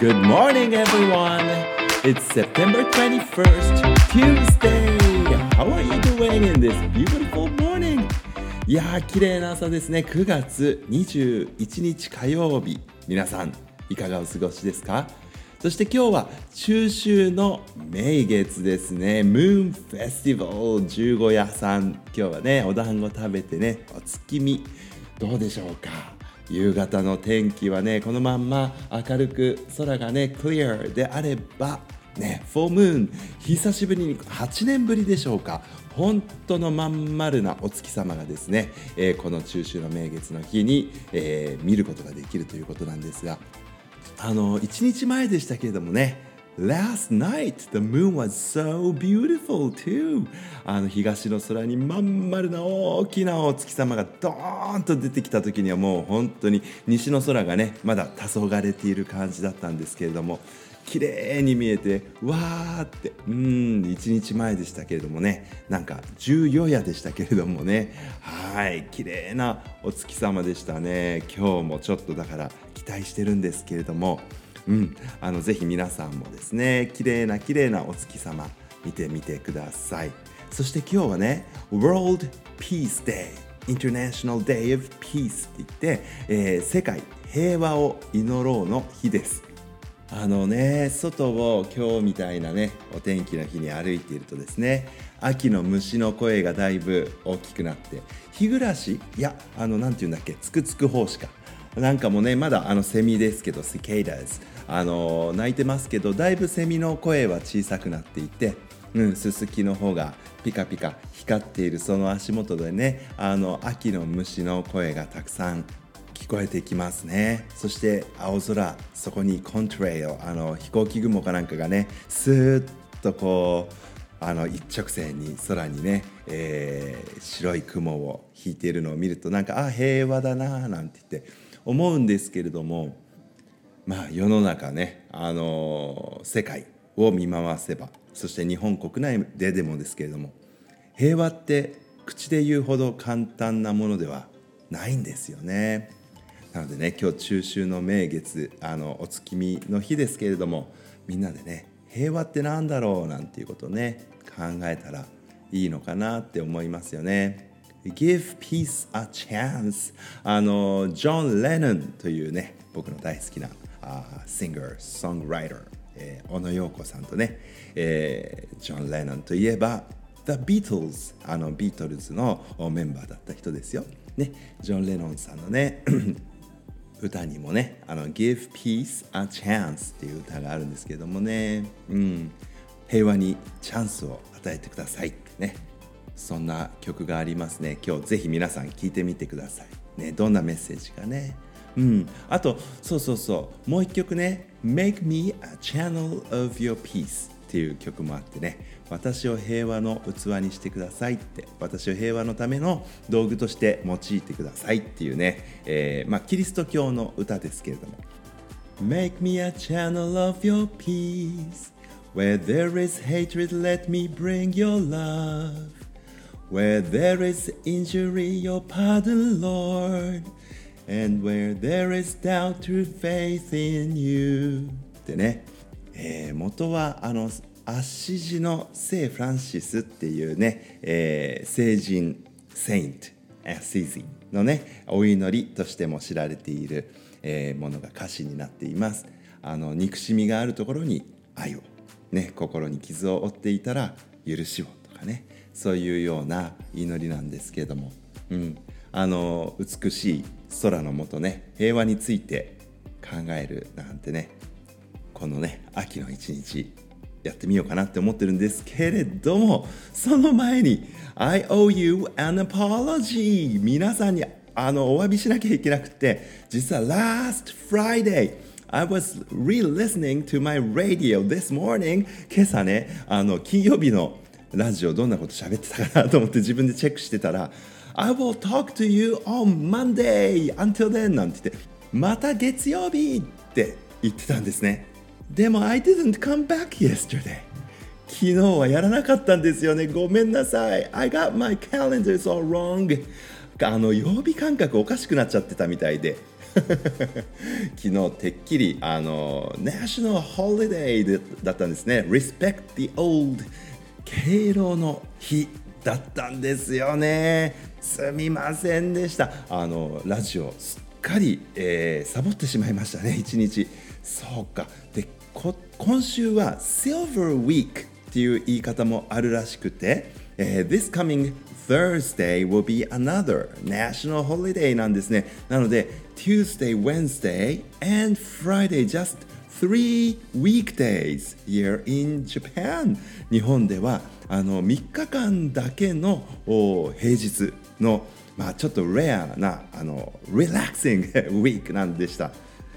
Good morning, everyone. It's September 21st, Tuesday. How are you doing in this beautiful morning? いやー、綺麗な朝ですね。9月21日火曜日。皆さん、いかがお過ごしですか？そして今日は中秋の名月ですね。ムーンフェスティバル十五夜さん。今日はね、お団子食べてね、お月見、どうでしょうか？夕方の天気はねこのまんま明るく空がねクリアであればねフォームーン久しぶりに8年ぶりでしょうか。本当のまん丸なお月様がですね、えー、この中秋の名月の日に、えー、見ることができるということなんですがあの1日前でしたけれどもね Last night, the moon was so beautiful too. あの東の空にまん丸な大きなお月様がドーンと出てきた時にはもう本当に西の空がねまだ黄昏れている感じだったんですけれども綺麗に見えてわーってうん1日前でしたけれどもねなんか14夜でしたけれどもね。はい綺麗なお月様でしたね。今日もちょっとだから期待してるんですけれども。うん、あのぜひ皆さんもですね綺麗な綺麗なお月様見てみてください。そして今日はね World Peace Day International Day of Peace って言って、えー、世界平和を祈ろうの日です。あのね外を今日みたいなねお天気の日に歩いているとですね秋の虫の声がだいぶ大きくなって日暮らしいやあの何て言うんだっけつくつく胞子かなんかもねまだあのセミですけどセケイダーズあの鳴いてますけどだいぶセミの声は小さくなっていてうん、ススキの方がピカピカ光っているその足元でねあの秋の虫の声がたくさん聞こえてきますね。そして青空そこにコントレイルあの飛行機雲かなんかがねスーッとこうあの一直線に空にね、えー、白い雲を引いているのを見るとなんかあ平和だななんて言って思うんですけれどもまあ世の中ねあの世界を見回せばそして日本国内ででもですけれども平和って口で言うほど簡単なものではないんですよね。なのでね今日中秋の名月あのお月見の日ですけれどもみんなでね平和って何だろうなんていうことをね考えたらいいのかなって思いますよね。Give Peace a Chance あのジョン・レノンというね僕の大好きなあシンガー、ソングライター、えー、小野陽子さんとね、えー、ジョン・レノンといえば The Beatles あのビートルズのメンバーだった人ですよ。ね、ジョン・レノンさんのね 歌にもねあの Give Peace a Chance っていう歌があるんですけどもね、うん、平和にチャンスを与えてください。ってね。そんな曲がありますね。今日ぜひ皆さん聴いてみてください、ね、どんなメッセージかね。うん、あとそうそうそう。もう一曲ね「Make me a channel of your peace」っていう曲もあってね。私を平和の器にしてくださいって。私を平和のための道具として用いてくださいっていうね、えー、まあ、キリスト教の歌ですけれども。Make me a channel of your peace. Where there is hatred let me bring your love. Where there is injury, your pardon, Lord. And where there is doubt, t r u faith in you. ってね、えー、元はあのアッシジの聖フランシスっていうね、えー、聖人、セイント、アシジのね、お祈りとしても知られている、えー、ものが歌詞になっています。あの憎しみがあるところに愛を、ね、心に傷を負っていたら許しをとかね、そういうような祈りなんですけれども、うん、あの美しい空の下ね平和について考えるなんてねこのね秋の一日やってみようかなって思ってるんですけれどもその前に I owe you an apology 皆さんにあのお詫びしなきゃいけなくて実は last Friday I was re-listening to my radio this morning 今朝ねあの金曜日のラジオどんなこと喋ってたかなと思って自分でチェックしてたら I will talk to you on Monday until then なんて言ってまた月曜日って言ってたんですね。でも I didn't come back yesterday 昨日はやらなかったんですよね。ごめんなさい。I got my calendars all wrong あの曜日感覚おかしくなっちゃってたみたいで。昨日てっきりあの National Holiday だったんですね。Respect the Old 敬老の日だったんですよねすみませんでしたあのラジオすっかり、えー、サボってしまいましたね一日そうかで今週は Silver Week っていう言い方もあるらしくて、えー、This coming Thursday will be another national holiday なんですねなので Tuesday, Wednesday and Friday just three weekdays here in Japan. 日本ではあの3日間だけの平日のまあちょっとレアなあのリラクシングウィークなんでした。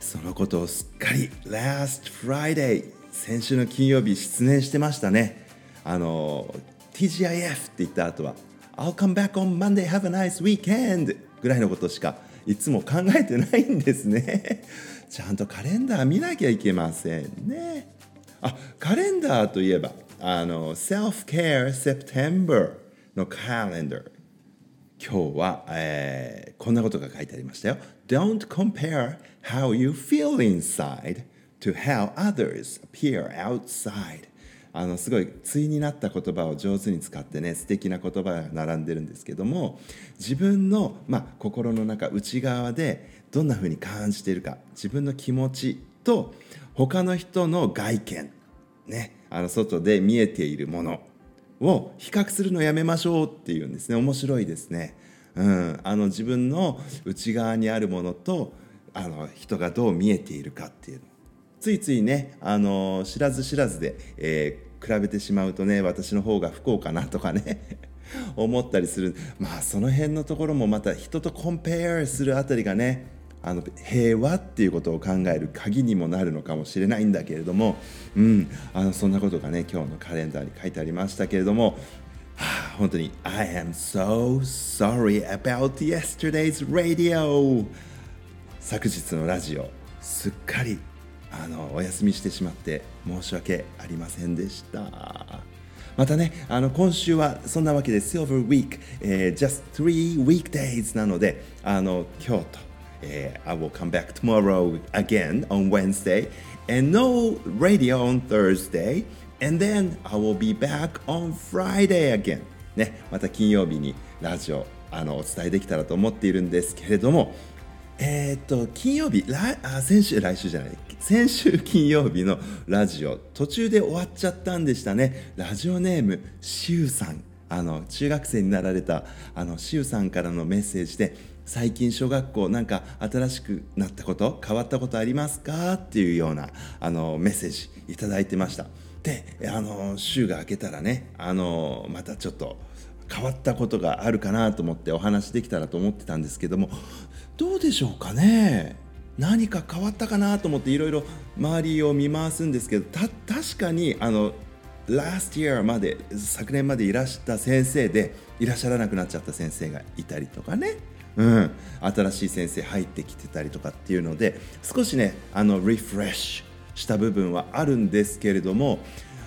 そのことをすっかり Last Friday 先週の金曜日失念してましたね。あの TGIF って言った後は I'll come back on Monday have a nice weekend ぐらいのことしかいつも考えてないんですね。ちゃんとカレンダー見なきゃいけませんね。あカレンダーといえばあの Self Care September のカレンダー今日は、えー、こんなことが書いてありましたよ。Don't compare how you feel inside to how others appear outside. あのすごい対になった言葉を上手に使ってね素敵な言葉が並んでるんですけども自分の、まあ、心の中内側でどんなふうに感じているか自分の気持ちと他の人の外見ねあの外で見えているものを比較するのやめましょうっていうんですね。面白いですね。うん、あの自分の内側にあるものとあの人がどう見えているかっていうついついねあの知らず知らずで、えー、比べてしまうとね私の方が不幸かなとかね 思ったりする。まあその辺のところもまた人とコンペアするあたりがねあの平和っていうことを考える鍵にもなるのかもしれないんだけれども、うん、あのそんなことがね今日のカレンダーに書いてありましたけれどもはあ、本当に I am so sorry about yesterday's radio 昨日のラジオすっかりあのお休みしてしまって申し訳ありませんでしたまたねあの今週はそんなわけで Silver Week、えー、just three weekdays なのであの今日と、えー、I will come back tomorrow again on Wednesday and no radio on Thursday And then I will be back on Friday again. ね、また金曜日にラジオあのお伝えできたらと思っているんですけれども、えー、っと、金曜日、来あ先週、来週じゃない、先週金曜日のラジオ、途中で終わっちゃったんでしたね。ラジオネーム、しゅうさん。あの、中学生になられた、あの、しゅうさんからのメッセージで、最近小学校なんか新しくなったこと変わったことありますか？っていうようなあのメッセージいただいてましたであの週が明けたらねあのまたちょっと変わったことがあるかなと思ってお話できたらと思ってたんですけどもどうでしょうかね？何か変わったかなと思っていろいろ周りを見回すんですけど確かにあの last year まで昨年までいらした先生でいらっしゃらなくなっちゃった先生がいたりとかね、うん、新しい先生入ってきてたりとかっていうので少しねあのリフレッシュした部分はあるんですけれども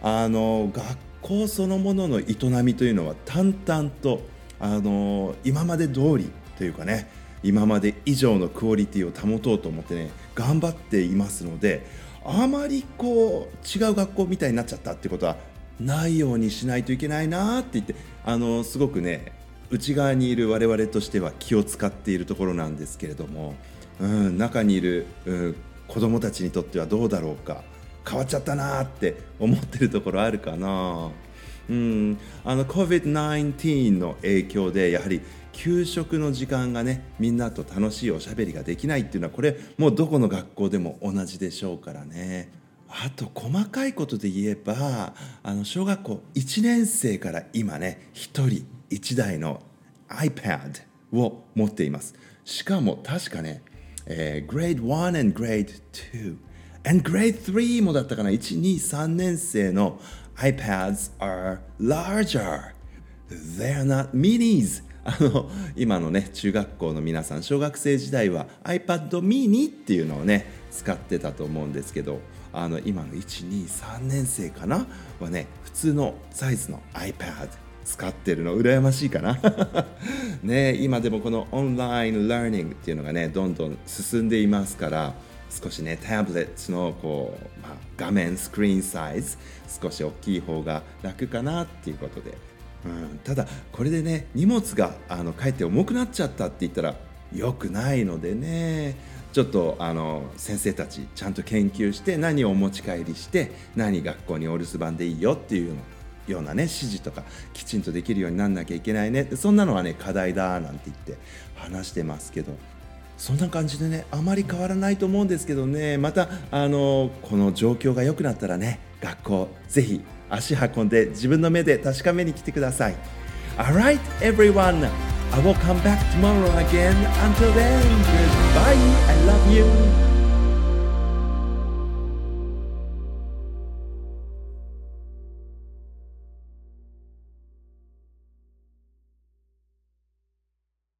あの学校そのものの営みというのは淡々とあの今まで通りというかね今まで以上のクオリティを保とうと思ってね頑張っていますのであまりこう違う学校みたいになっちゃったってことはないようにしないといけないなって言ってあのすごくね内側にいる我々としては気を使っているところなんですけれども、うん、中にいる、うん、子供たちにとってはどうだろうか変わっちゃったなって思ってるところあるかな。うん。あの COVID-19 の影響でやはり給食の時間がねみんなと楽しいおしゃべりができないっていうのはこれもうどこの学校でも同じでしょうからね。あと細かいことで言えばあの小学校1年生から今ね1人1台の iPad を持っています。しかも確かねえー、Grade 1 and Grade 2 and Grade 3もだったかな？123年生の iPads are larger. They're not minis. あの今のね中学校の皆さん小学生時代は iPad mini っていうのをね使ってたと思うんですけどあの今の123年生かな？はね普通のサイズの iPad 使ってるの羨ましいかな？ね今でもこのオンライン learning っていうのがねどんどん進んでいますから少しねタブレットのこう、まあ、画面スクリーンサイズ少し大きい方が楽かなっていうことで、うん、ただこれでね荷物があのかえって重くなっちゃったって言ったら良くないのでね。ちょっとあの先生たちちゃんと研究して何をお持ち帰りして何学校にお留守番でいいよっていうのようなね指示とかきちんとできるようになんなきゃいけないね。そんなのはね課題だなんて言って話してますけど。そんな感じでねあまり変わらないと思うんですけどねまたあのこの状況が良くなったらね学校ぜひ足運んで自分の目で確かめに来てください Alright everyone I will come back tomorrow again until then goodbye I love you